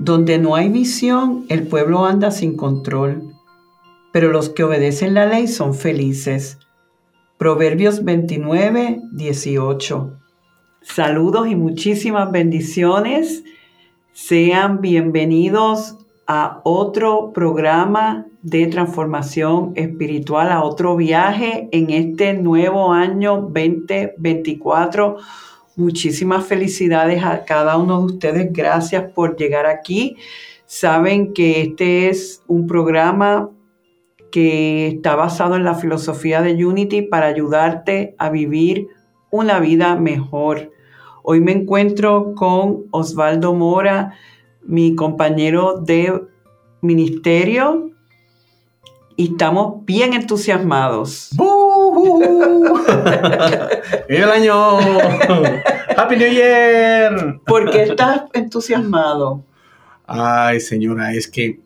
Donde no hay visión, el pueblo anda sin control, pero los que obedecen la ley son felices. Proverbios 29, 18. Saludos y muchísimas bendiciones. Sean bienvenidos a otro programa de transformación espiritual, a otro viaje en este nuevo año 2024. Muchísimas felicidades a cada uno de ustedes. Gracias por llegar aquí. Saben que este es un programa que está basado en la filosofía de Unity para ayudarte a vivir una vida mejor. Hoy me encuentro con Osvaldo Mora, mi compañero de ministerio, y estamos bien entusiasmados. ¡El año! ¡Happy New Year! ¿Por qué estás entusiasmado? Ay, señora, es que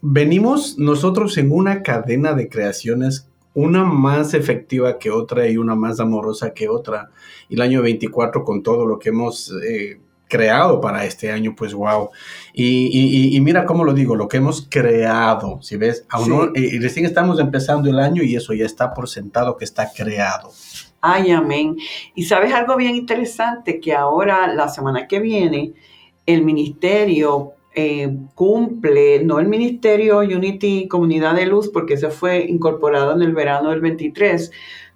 venimos nosotros en una cadena de creaciones una más efectiva que otra y una más amorosa que otra. Y el año 24 con todo lo que hemos eh, creado para este año, pues wow. Y, mira cómo lo digo, lo que hemos creado, si ves, aún y recién estamos empezando el año y eso ya está por sentado que está creado. Ay, amén. Y sabes algo bien interesante, que ahora, la semana que viene, el ministerio eh, cumple, no el Ministerio Unity Comunidad de Luz, porque se fue incorporado en el verano del 23,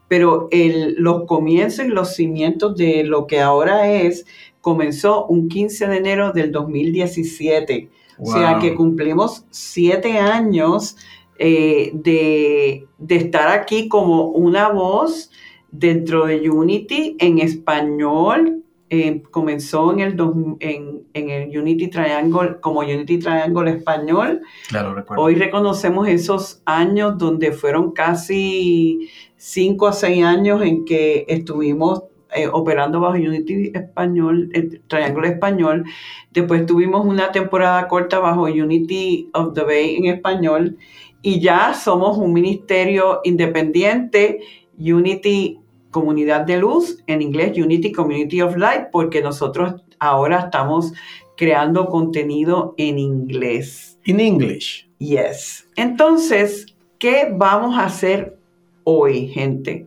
pero el, los comienzos y los cimientos de lo que ahora es, comenzó un 15 de enero del 2017. O sea que cumplimos siete años eh, de, de estar aquí como una voz dentro de Unity en español, eh, comenzó en el, en, en, el Unity Triangle como Unity Triangle español. Claro, recuerdo. Hoy reconocemos esos años donde fueron casi cinco a seis años en que estuvimos eh, operando bajo Unity español, el Triangle español. Después tuvimos una temporada corta bajo Unity of the Bay en español y ya somos un ministerio independiente, Unity Comunidad de Luz, en inglés Unity Community of Light, porque nosotros ahora estamos creando contenido en inglés. En English. Yes. Entonces, ¿qué vamos a hacer hoy, gente?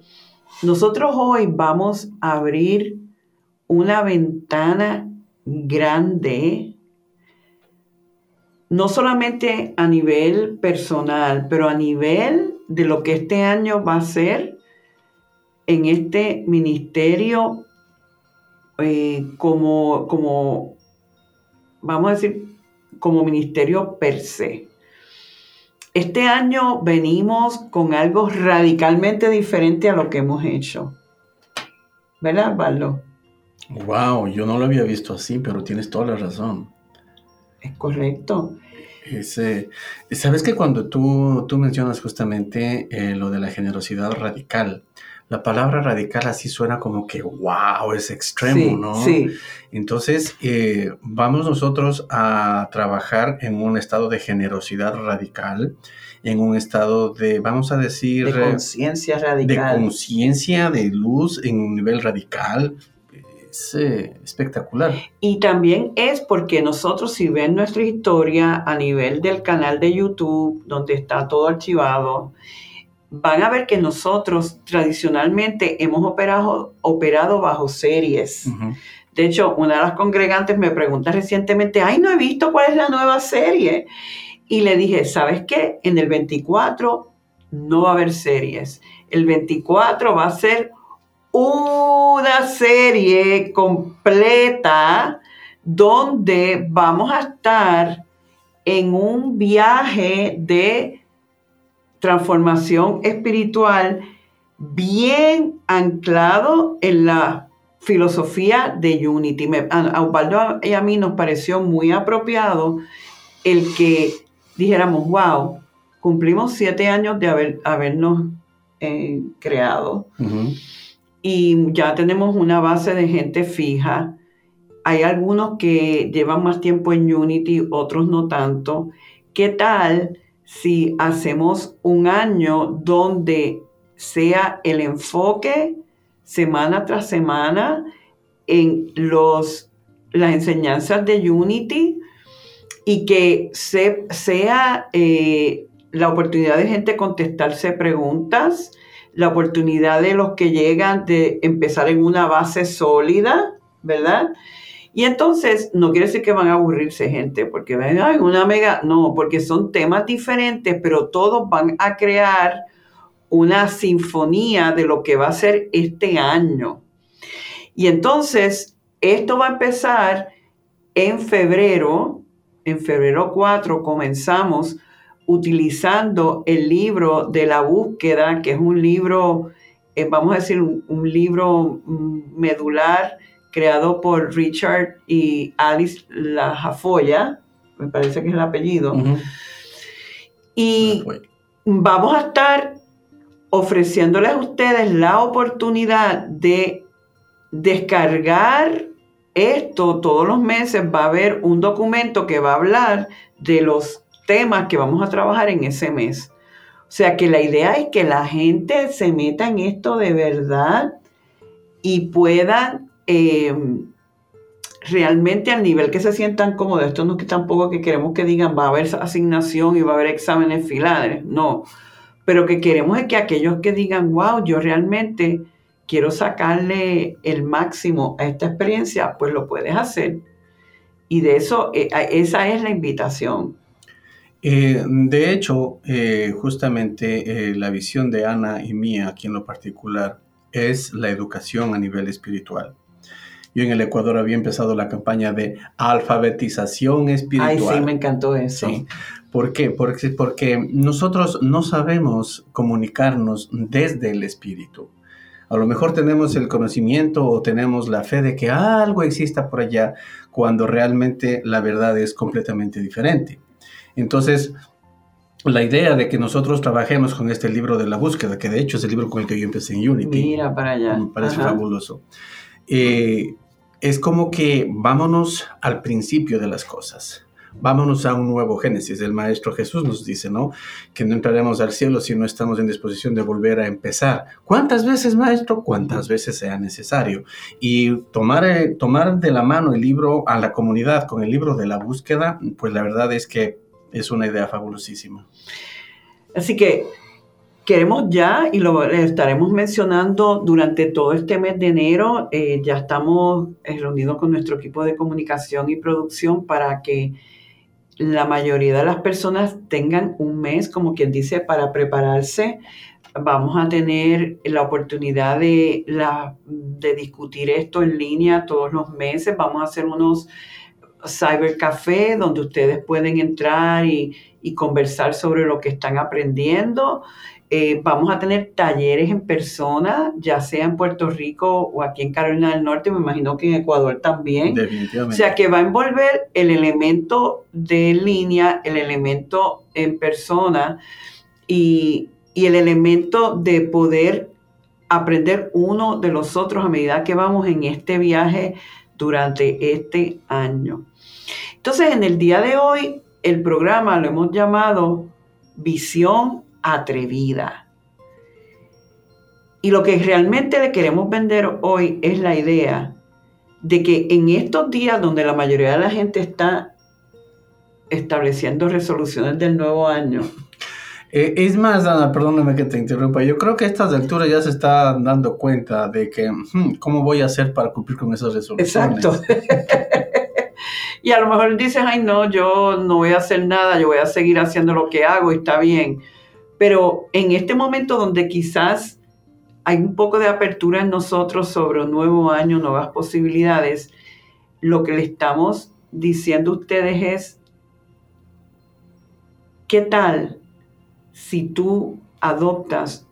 Nosotros hoy vamos a abrir una ventana grande, no solamente a nivel personal, pero a nivel de lo que este año va a ser en este ministerio eh, como, como, vamos a decir, como ministerio per se. Este año venimos con algo radicalmente diferente a lo que hemos hecho. ¿Verdad, Valdo? Wow, yo no lo había visto así, pero tienes toda la razón. Es correcto. Sabes que cuando tú, tú mencionas justamente eh, lo de la generosidad radical, la palabra radical así suena como que, wow, es extremo, ¿no? Sí. Entonces, eh, vamos nosotros a trabajar en un estado de generosidad radical, en un estado de, vamos a decir... De conciencia radical. De conciencia, de luz en un nivel radical. Es eh, espectacular. Y también es porque nosotros, si ven nuestra historia a nivel del canal de YouTube, donde está todo archivado, van a ver que nosotros tradicionalmente hemos operado, operado bajo series. De hecho, una de las congregantes me pregunta recientemente, ay, no he visto cuál es la nueva serie. Y le dije, ¿sabes qué? En el 24 no va a haber series. El 24 va a ser una serie completa donde vamos a estar en un viaje de transformación espiritual bien anclado en la filosofía de Unity. a Osvaldo y a mí nos pareció muy apropiado el que dijéramos, wow, cumplimos siete años de haber, habernos eh, creado y ya tenemos una base de gente fija. Hay algunos que llevan más tiempo en Unity, otros no tanto. ¿Qué tal si hacemos un año donde sea el enfoque semana tras semana en los, las enseñanzas de Unity y que sea eh, la oportunidad de gente contestarse preguntas, la oportunidad de los que llegan de empezar en una base sólida, ¿verdad? Y entonces, no quiere decir que van a aburrirse gente, porque ven, ay, una mega, no, porque son temas diferentes, pero todos van a crear una sinfonía de lo que va a ser este año. Y entonces, esto va a empezar en febrero, en febrero 4 comenzamos utilizando el libro de la búsqueda, que es un libro, eh, vamos a decir, un, libro mm, medular creado por Richard y Alice Lajafoya, me parece que es el apellido. Y vamos a estar ofreciéndoles a ustedes la oportunidad de descargar esto todos los meses. Va a haber un documento que va a hablar de los temas que vamos a trabajar en ese mes. O sea que la idea es que la gente se meta en esto de verdad y puedan eh, realmente al nivel que se sientan cómodos. Esto no es que tampoco que queremos que digan va a haber asignación y va a haber exámenes finales, no pero que queremos es que aquellos que digan, wow, yo realmente quiero sacarle el máximo a esta experiencia, pues lo puedes hacer. Y de eso, eh, esa es la invitación. Eh, de hecho, eh, justamente la visión de Ana y mía, aquí en lo particular, es la educación a nivel espiritual. Yo en el Ecuador había empezado la campaña de alfabetización espiritual. Ay, sí, me encantó eso. ¿Por qué? Porque, porque nosotros no sabemos comunicarnos desde el espíritu. A lo mejor tenemos el conocimiento o tenemos la fe de que algo exista por allá cuando realmente la verdad es completamente diferente. Entonces, la idea de que nosotros trabajemos con este libro de la búsqueda, que de hecho es el libro con el que yo empecé en Unity. Mira para allá. Me parece fabuloso. Eh, es como que vámonos al principio de las cosas. Vámonos a un nuevo Génesis. El Maestro Jesús nos dice, ¿no? Que no entraremos al cielo si no estamos en disposición de volver a empezar. ¿Cuántas veces, Maestro? Cuántas veces sea necesario. Y tomar, eh, tomar de la mano el libro a la comunidad con el libro de la búsqueda, pues la verdad es que es una idea fabulosísima. Así que queremos ya, y lo estaremos mencionando durante todo este mes de enero, eh, ya estamos eh, reunidos con nuestro equipo de comunicación y producción para que la mayoría de las personas tengan un mes, como quien dice, para prepararse. Vamos a tener la oportunidad de, de discutir esto en línea todos los meses. Vamos a hacer unos cybercafé donde ustedes pueden entrar y conversar sobre lo que están aprendiendo. Eh, vamos a tener talleres en persona, ya sea en Puerto Rico o aquí en Carolina del Norte, me imagino que en Ecuador también. Definitivamente. O sea que va a envolver el elemento de línea, el elemento en persona y, y el elemento de poder aprender uno de los otros a medida que vamos en este viaje durante este año. Entonces, en el día de hoy, el programa lo hemos llamado Visión atrevida. Y lo que realmente le queremos vender hoy es la idea de que en estos días donde la mayoría de la gente está estableciendo resoluciones del nuevo año. Eh, es más, Ana, perdóname que te interrumpa. Yo creo que a estas alturas ya se está dando cuenta de que, hmm, ¿cómo voy a hacer para cumplir con esas resoluciones? Exacto. y a lo mejor dices, ay, no, yo no voy a hacer nada, yo voy a seguir haciendo lo que hago y está bien Pero en este momento donde quizás hay un poco de apertura en nosotros sobre un nuevo año, nuevas posibilidades, lo que le estamos diciendo a ustedes es, ¿qué tal si tú adoptas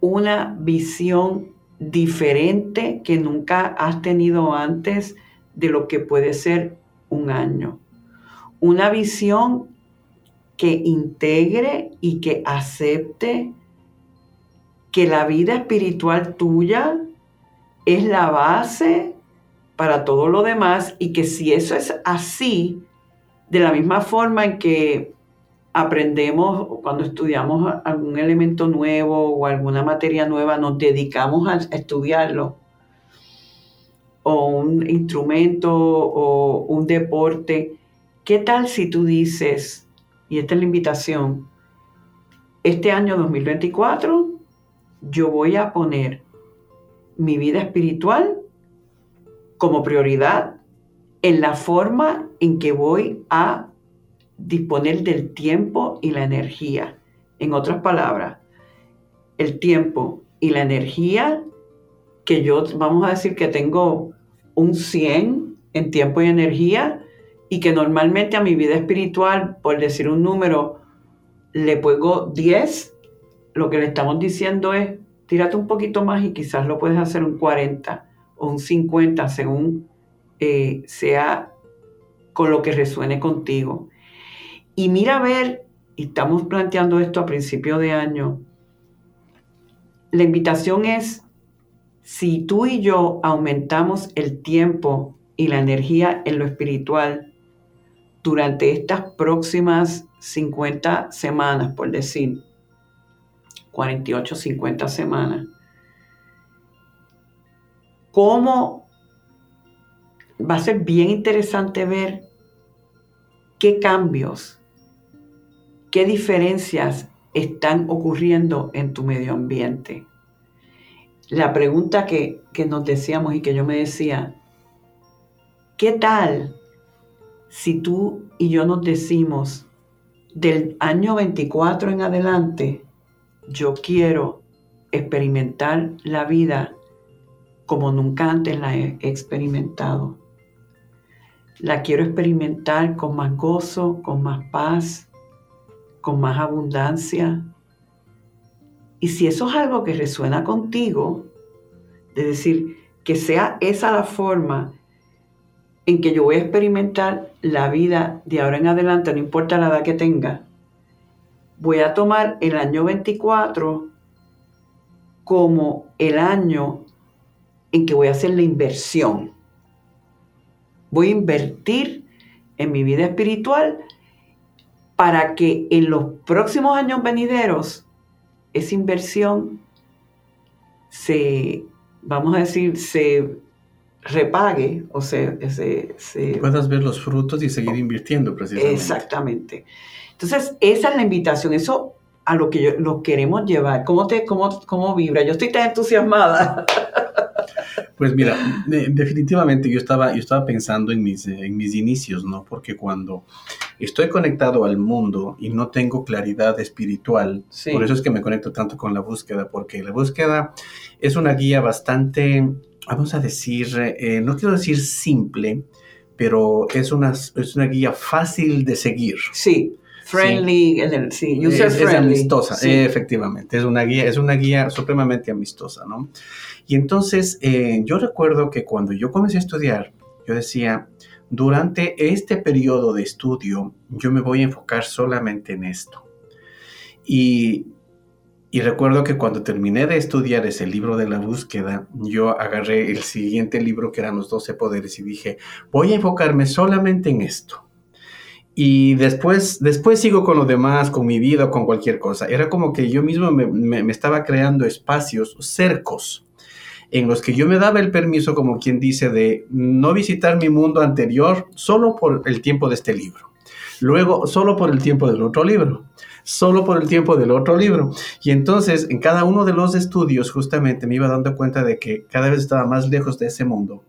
una visión diferente que nunca has tenido antes de lo que puede ser un año? Una visión que integre y que acepte que la vida espiritual tuya es la base para todo lo demás y que si eso es así, de la misma forma en que aprendemos cuando estudiamos algún elemento nuevo o alguna materia nueva, nos dedicamos a estudiarlo, o un instrumento o un deporte, ¿qué tal si tú dices, y esta es la invitación, este año 2024 yo voy a poner mi vida espiritual como prioridad en la forma en que voy a disponer del tiempo y la energía. En otras palabras, el tiempo y la energía que yo, vamos a decir que tengo un 100 en tiempo y energía y que normalmente a mi vida espiritual, por decir un número, le pongo 10, lo que le estamos diciendo es, tírate un poquito más y quizás lo puedes hacer un 40 o un 50 según eh, sea con lo que resuene contigo. Y mira a ver, estamos planteando esto a principio de año, la invitación es, si tú y yo aumentamos el tiempo y la energía en lo espiritual durante estas próximas 50 semanas, por decir, 48, 50 semanas, cómo va a ser bien interesante ver qué cambios ¿Qué diferencias están ocurriendo en tu medio ambiente? La pregunta que, nos decíamos y que yo me decía, ¿qué tal si tú y yo nos decimos del año 24 en adelante, yo quiero experimentar la vida como nunca antes la he experimentado? La quiero experimentar con más gozo, con más paz, con más abundancia. Y si eso es algo que resuena contigo, de decir, que sea esa la forma en que yo voy a experimentar la vida de ahora en adelante, no importa la edad que tenga, voy a tomar el año 24 como el año en que voy a hacer la inversión. Voy a invertir en mi vida espiritual para que en los próximos años venideros esa inversión se, vamos a decir, se repague o se... se, Puedas ver los frutos y seguir invirtiendo precisamente. Exactamente. Entonces, esa es la invitación, eso a lo que yo, lo queremos llevar. ¿Cómo, te, cómo, cómo vibra? Yo estoy tan entusiasmada. Pues mira, definitivamente yo estaba, yo estaba pensando en mis, en mis inicios, ¿no? Porque cuando estoy conectado al mundo y no tengo claridad espiritual, por eso es que me conecto tanto con la búsqueda, porque la búsqueda es una guía bastante, vamos a decir, eh, no quiero decir simple, pero es una, es una guía fácil de seguir. Sí. Friendly, sí, user es, friendly. amistosa, efectivamente. Es una guía, es una guía supremamente amistosa, ¿no? Y entonces eh, yo recuerdo que cuando yo comencé a estudiar, yo decía, durante este periodo de estudio, yo me voy a enfocar solamente en esto. Y, y recuerdo que cuando terminé de estudiar ese libro de la búsqueda, yo agarré el siguiente libro que eran los 12 poderes y dije, voy a enfocarme solamente en esto. Y después, después sigo con lo demás, con mi vida, con cualquier cosa. Era como que yo mismo me, me estaba creando espacios, cercos, en los que yo me daba el permiso, como quien dice, de no visitar mi mundo anterior solo por el tiempo de este libro. Luego, solo por el tiempo del otro libro. Solo por el tiempo del otro libro. Y entonces, en cada uno de los estudios, justamente me iba dando cuenta de que cada vez estaba más lejos de ese mundo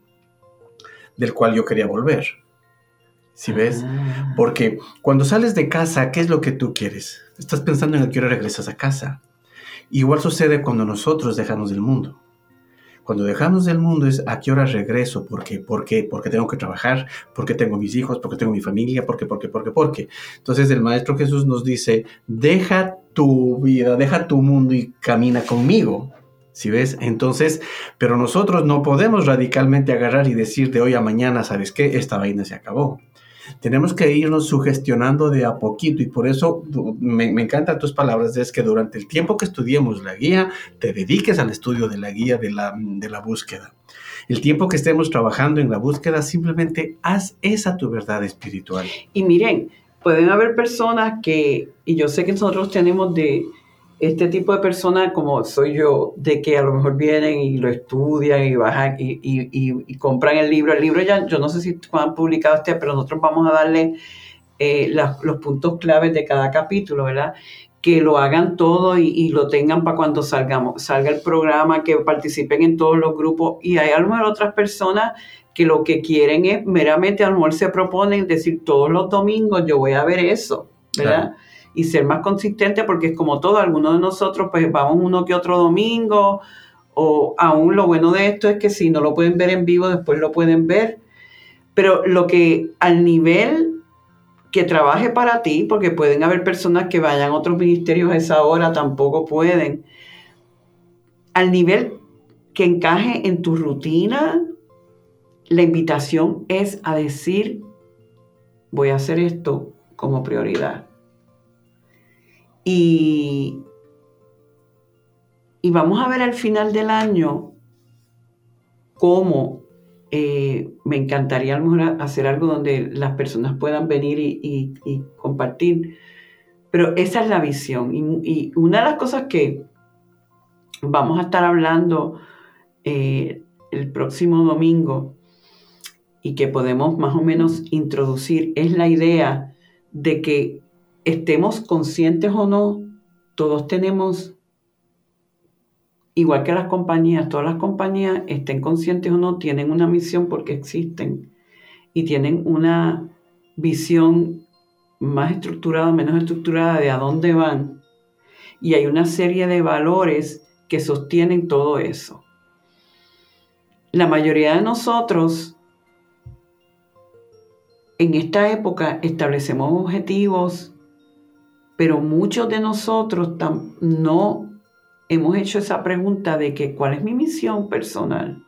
del cual yo quería volver. ¿Sí ves? Ah. Porque cuando sales de casa, ¿qué es lo que tú quieres? Estás pensando en qué hora regresas a casa. Igual sucede cuando nosotros dejamos el mundo. Cuando dejamos del mundo es a qué hora regreso, ¿por qué? ¿Por qué? Porque tengo que trabajar, porque tengo mis hijos, porque tengo mi familia, porque, porque, porque, porque. Entonces el Maestro Jesús nos dice, deja tu vida, deja tu mundo y camina conmigo. ¿Sí ves? Entonces, pero nosotros no podemos radicalmente agarrar y decir de hoy a mañana, ¿sabes qué? Esta vaina se acabó. Tenemos que irnos sugestionando de a poquito y por eso me, me, encantan tus palabras, es que durante el tiempo que estudiemos la guía, te dediques al estudio de la guía de la, de la búsqueda. El tiempo que estemos trabajando en la búsqueda, simplemente haz esa tu verdad espiritual. Y miren, pueden haber personas que, y yo sé que nosotros tenemos de este tipo de personas como soy yo, de que a lo mejor vienen y lo estudian y bajan y, y, compran el libro. El libro ya, yo no sé si han publicado este, pero nosotros vamos a darle eh, los puntos claves de cada capítulo, ¿verdad? Que lo hagan todo y, lo tengan para cuando salgamos, salga el programa, que participen en todos los grupos. Y hay a otras personas que lo que quieren es meramente, a lo mejor se proponen decir todos los domingos yo voy a ver eso, ¿verdad? Y ser más consistente porque es como todo, algunos de nosotros pues vamos uno que otro domingo o aún lo bueno de esto es que si no lo pueden ver en vivo después lo pueden ver, pero lo que al nivel que trabaje para ti, porque pueden haber personas que vayan a otros ministerios a esa hora, tampoco pueden, al nivel que encaje en tu rutina, la invitación es a decir, voy a hacer esto como prioridad. Y, y vamos a ver al final del año cómo eh, me encantaría a lo mejor hacer algo donde las personas puedan venir y, compartir. Pero esa es la visión. Y, una de las cosas que vamos a estar hablando eh, el próximo domingo y que podemos más o menos introducir es la idea de que estemos conscientes o no, todos tenemos, igual que las compañías, todas las compañías, estén conscientes o no, tienen una misión porque existen y tienen una visión más estructurada, menos estructurada de a dónde van. Y hay una serie de valores que sostienen todo eso. La mayoría de nosotros en esta época establecemos objetivos pero muchos de nosotros no hemos hecho esa pregunta de que cuál es mi misión personal,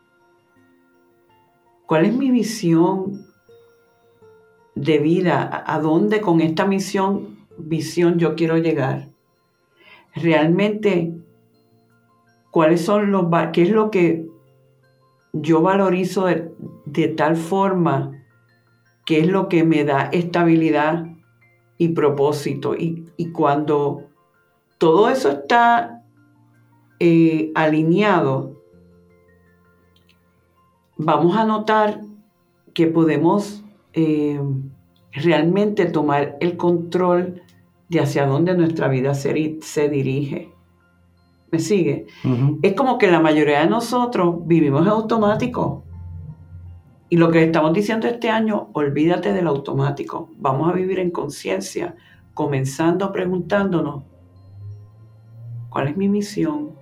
cuál es mi visión de vida, a dónde con esta misión, visión yo quiero llegar. Realmente, cuáles son los, qué es lo que yo valorizo de, de tal forma, qué es lo que me da estabilidad y propósito. Y, cuando todo eso está eh, alineado, vamos a notar que podemos eh, realmente tomar el control de hacia dónde nuestra vida se, se dirige. ¿Me sigue? Es como que la mayoría de nosotros vivimos en automático. Y lo que estamos diciendo este año, olvídate del automático. Vamos a vivir en conciencia, comenzando preguntándonos, ¿cuál es mi misión?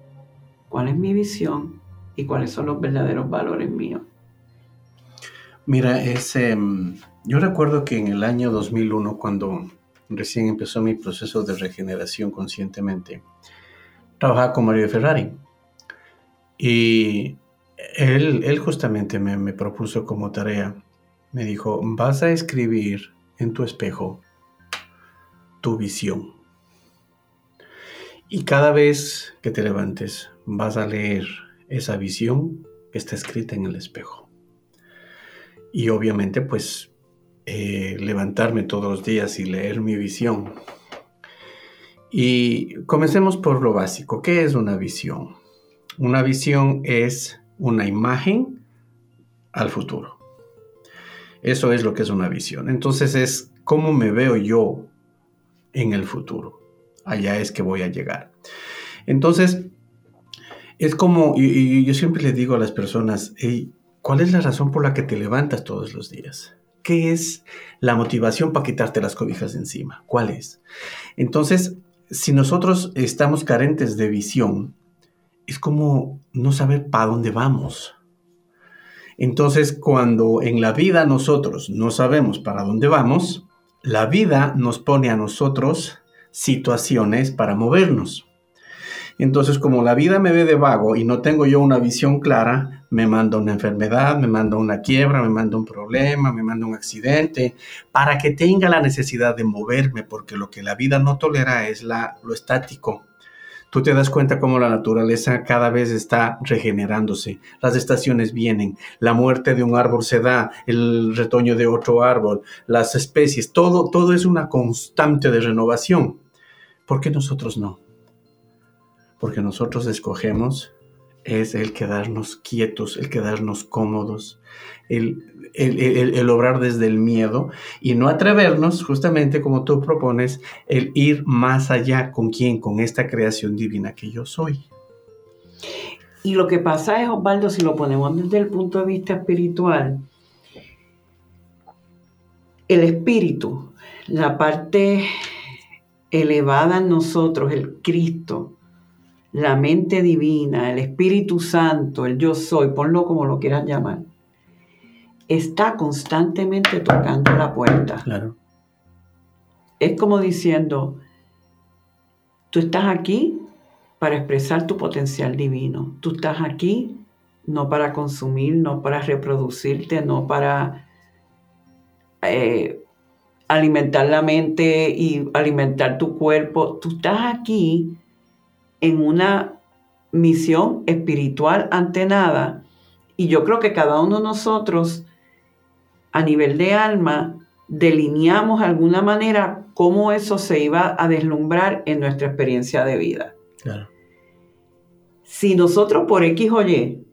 ¿Cuál es mi visión? ¿Y cuáles son los verdaderos valores míos? Mira, ese, yo recuerdo que en el año 2001, cuando recién empezó mi proceso de regeneración conscientemente, trabajaba con Mario Ferrari. Y él, justamente me, propuso como tarea, me dijo, vas a escribir en tu espejo tu visión. Y cada vez que te levantes, vas a leer esa visión que está escrita en el espejo. Y obviamente, pues, eh, levantarme todos los días y leer mi visión. Y comencemos por lo básico. ¿Qué es una visión? Una visión es una imagen al futuro. Eso es lo que es una visión. Entonces es cómo me veo yo en el futuro. Allá es que voy a llegar. Entonces, es como, y, yo siempre le digo a las personas, ¿cuál es la razón por la que te levantas todos los días? ¿Qué es la motivación para quitarte las cobijas de encima? ¿Cuál es? Entonces, si nosotros estamos carentes de visión, es como no saber para dónde vamos. Entonces, cuando en la vida nosotros no sabemos para dónde vamos, la vida nos pone a nosotros situaciones para movernos. Entonces, como la vida me ve de vago y no tengo yo una visión clara, me manda una enfermedad, me manda una quiebra, me manda un problema, me manda un accidente, para que tenga la necesidad de moverme, porque lo que la vida no tolera es la, lo estático. Tú te das cuenta cómo la naturaleza cada vez está regenerándose. Las estaciones vienen, la muerte de un árbol se da, el retoño de otro árbol, las especies, todo, todo es una constante de renovación. ¿Por qué nosotros no? porque nosotros escogemos es el quedarnos quietos, el quedarnos cómodos, el, el, obrar desde el miedo y no atrevernos, justamente como tú propones, el ir más allá con quién, con esta creación divina que yo soy. Y lo que pasa es, Osvaldo, si lo ponemos desde el punto de vista espiritual, el espíritu, la parte elevada en nosotros, el Cristo, la mente divina, el Espíritu Santo, el yo soy, ponlo como lo quieras llamar, está constantemente tocando la puerta. Claro. Es como diciendo, tú estás aquí para expresar tu potencial divino. Tú estás aquí no para consumir, no para reproducirte, no para eh, alimentar la mente y alimentar tu cuerpo. Tú estás aquí en una misión espiritual ante nada. Y yo creo que cada uno de nosotros, a nivel de alma, delineamos de alguna manera cómo eso se iba a deslumbrar en nuestra experiencia de vida. Si nosotros por X o Y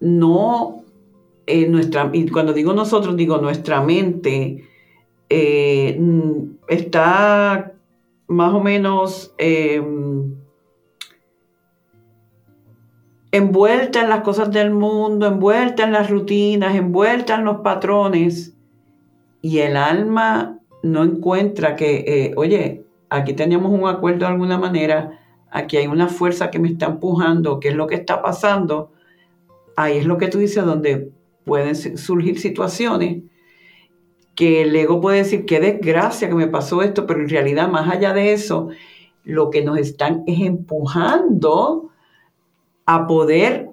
no, eh, nuestra, y cuando digo nosotros, digo nuestra mente eh, está más o menos em, envuelta en las cosas del mundo, envuelta en las rutinas, envuelta en los patrones, y el alma no encuentra que, eh, oye, aquí teníamos un acuerdo de alguna manera, aquí hay una fuerza que me está empujando, ¿qué es lo que está pasando? Ahí es lo que tú dices, donde pueden surgir situaciones que el ego puede decir, qué desgracia que me pasó esto, pero en realidad más allá de eso, lo que nos están es empujando a poder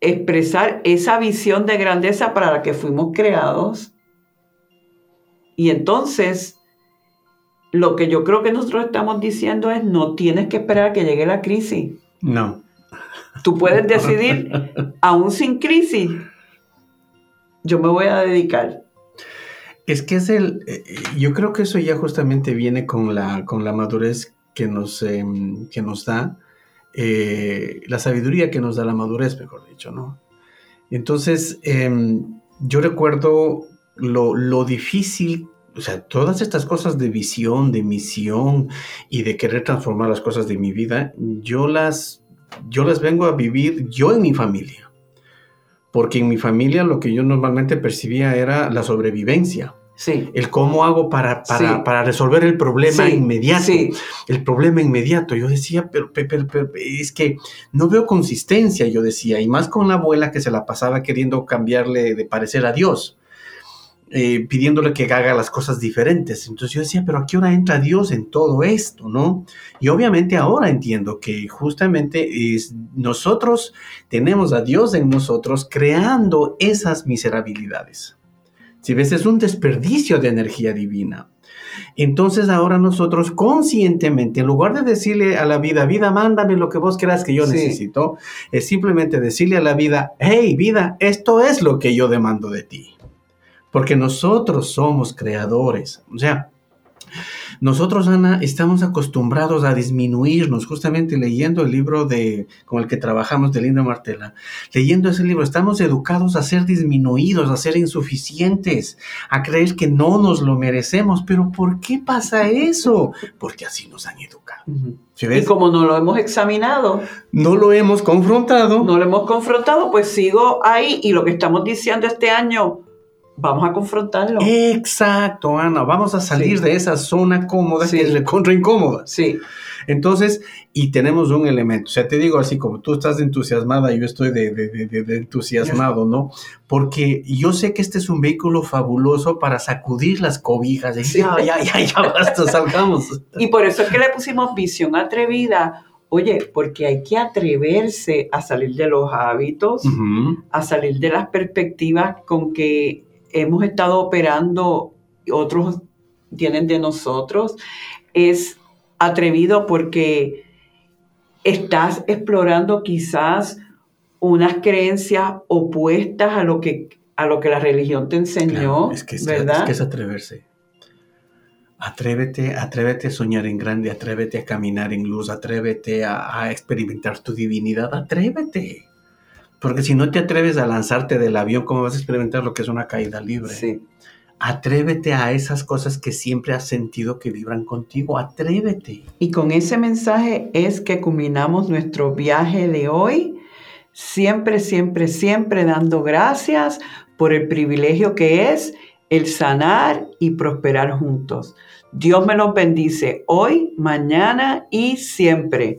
expresar esa visión de grandeza para la que fuimos creados. Y entonces, lo que yo creo que nosotros estamos diciendo es, no tienes que esperar a que llegue la crisis. No. Tú puedes decidir, aún sin crisis, yo me voy a dedicar es que es el, eh, yo creo que eso ya justamente viene con la, con la madurez que nos, em, que nos da, eh, la sabiduría que nos da la madurez, mejor dicho, ¿no? Entonces, em, yo recuerdo lo, lo difícil o sea, todas estas cosas de visión, de misión y de querer transformar las cosas de mi vida, yo las, yo las vengo a vivir yo en mi familia. Porque en mi familia lo que yo normalmente percibía era la sobrevivencia. Sí. El cómo hago para, para, resolver el problema inmediato. El problema inmediato. Yo decía, pero, es que no veo consistencia, yo decía, y más con la abuela que se la pasaba queriendo cambiarle de parecer a Dios, eh, pidiéndole que haga las cosas diferentes. Entonces yo decía, pero ¿a qué hora entra Dios en todo esto, no? Y obviamente ahora entiendo que justamente es, nosotros tenemos a Dios en nosotros creando esas miserabilidades. Si ves, es un desperdicio de energía divina. Entonces ahora nosotros conscientemente, en lugar de decirle a la vida, vida, mándame lo que vos creas que yo necesito, es simplemente decirle a la vida, hey vida, esto es lo que yo demando de ti. Porque nosotros somos creadores. O sea, nosotros, Ana, estamos acostumbrados a disminuirnos, justamente leyendo el libro de, con el que trabajamos de Linda Martela, leyendo ese libro, estamos educados a ser disminuidos, a ser insuficientes, a creer que no nos lo merecemos. Pero ¿por qué pasa eso? Porque así nos han educado. Y como no lo hemos examinado, no lo hemos confrontado, no lo hemos confrontado, pues sigo ahí y lo que estamos diciendo este año vamos a confrontarlo. Exacto, Ana. Vamos a salir Sí. de esa zona cómoda Sí. que es contra incómoda. Sí, Entonces, y tenemos un elemento. O sea, te digo así como tú estás entusiasmada, yo estoy de, de- de- de- entusiasmado, ¿no? Porque yo sé que este es un vehículo fabuloso para sacudir las cobijas. Y Sí. Ya, ya, ya, ya basta, salgamos. y por eso es que le pusimos visión atrevida. Oye, porque hay que atreverse a salir de los hábitos, Ujú. a salir de las perspectivas con que hemos estado operando otros tienen de nosotros. Es atrevido porque estás explorando quizás unas creencias opuestas a lo que, a lo que la religión te enseñó, Claro, es, que es, ¿verdad? es que es atreverse. Atrévete, atrévete a soñar en grande, atrévete a caminar en luz, atrévete a, a experimentar tu divinidad, atrévete. Porque si no te atreves a lanzarte del avión, ¿cómo vas a experimentar lo que es una caída libre? Sí. Atrévete a esas cosas que siempre has sentido que vibran contigo, atrévete. Y con ese mensaje es que culminamos nuestro viaje de hoy, siempre, siempre, siempre dando gracias por el privilegio que es el sanar y prosperar juntos. Dios me los bendice hoy, mañana y siempre.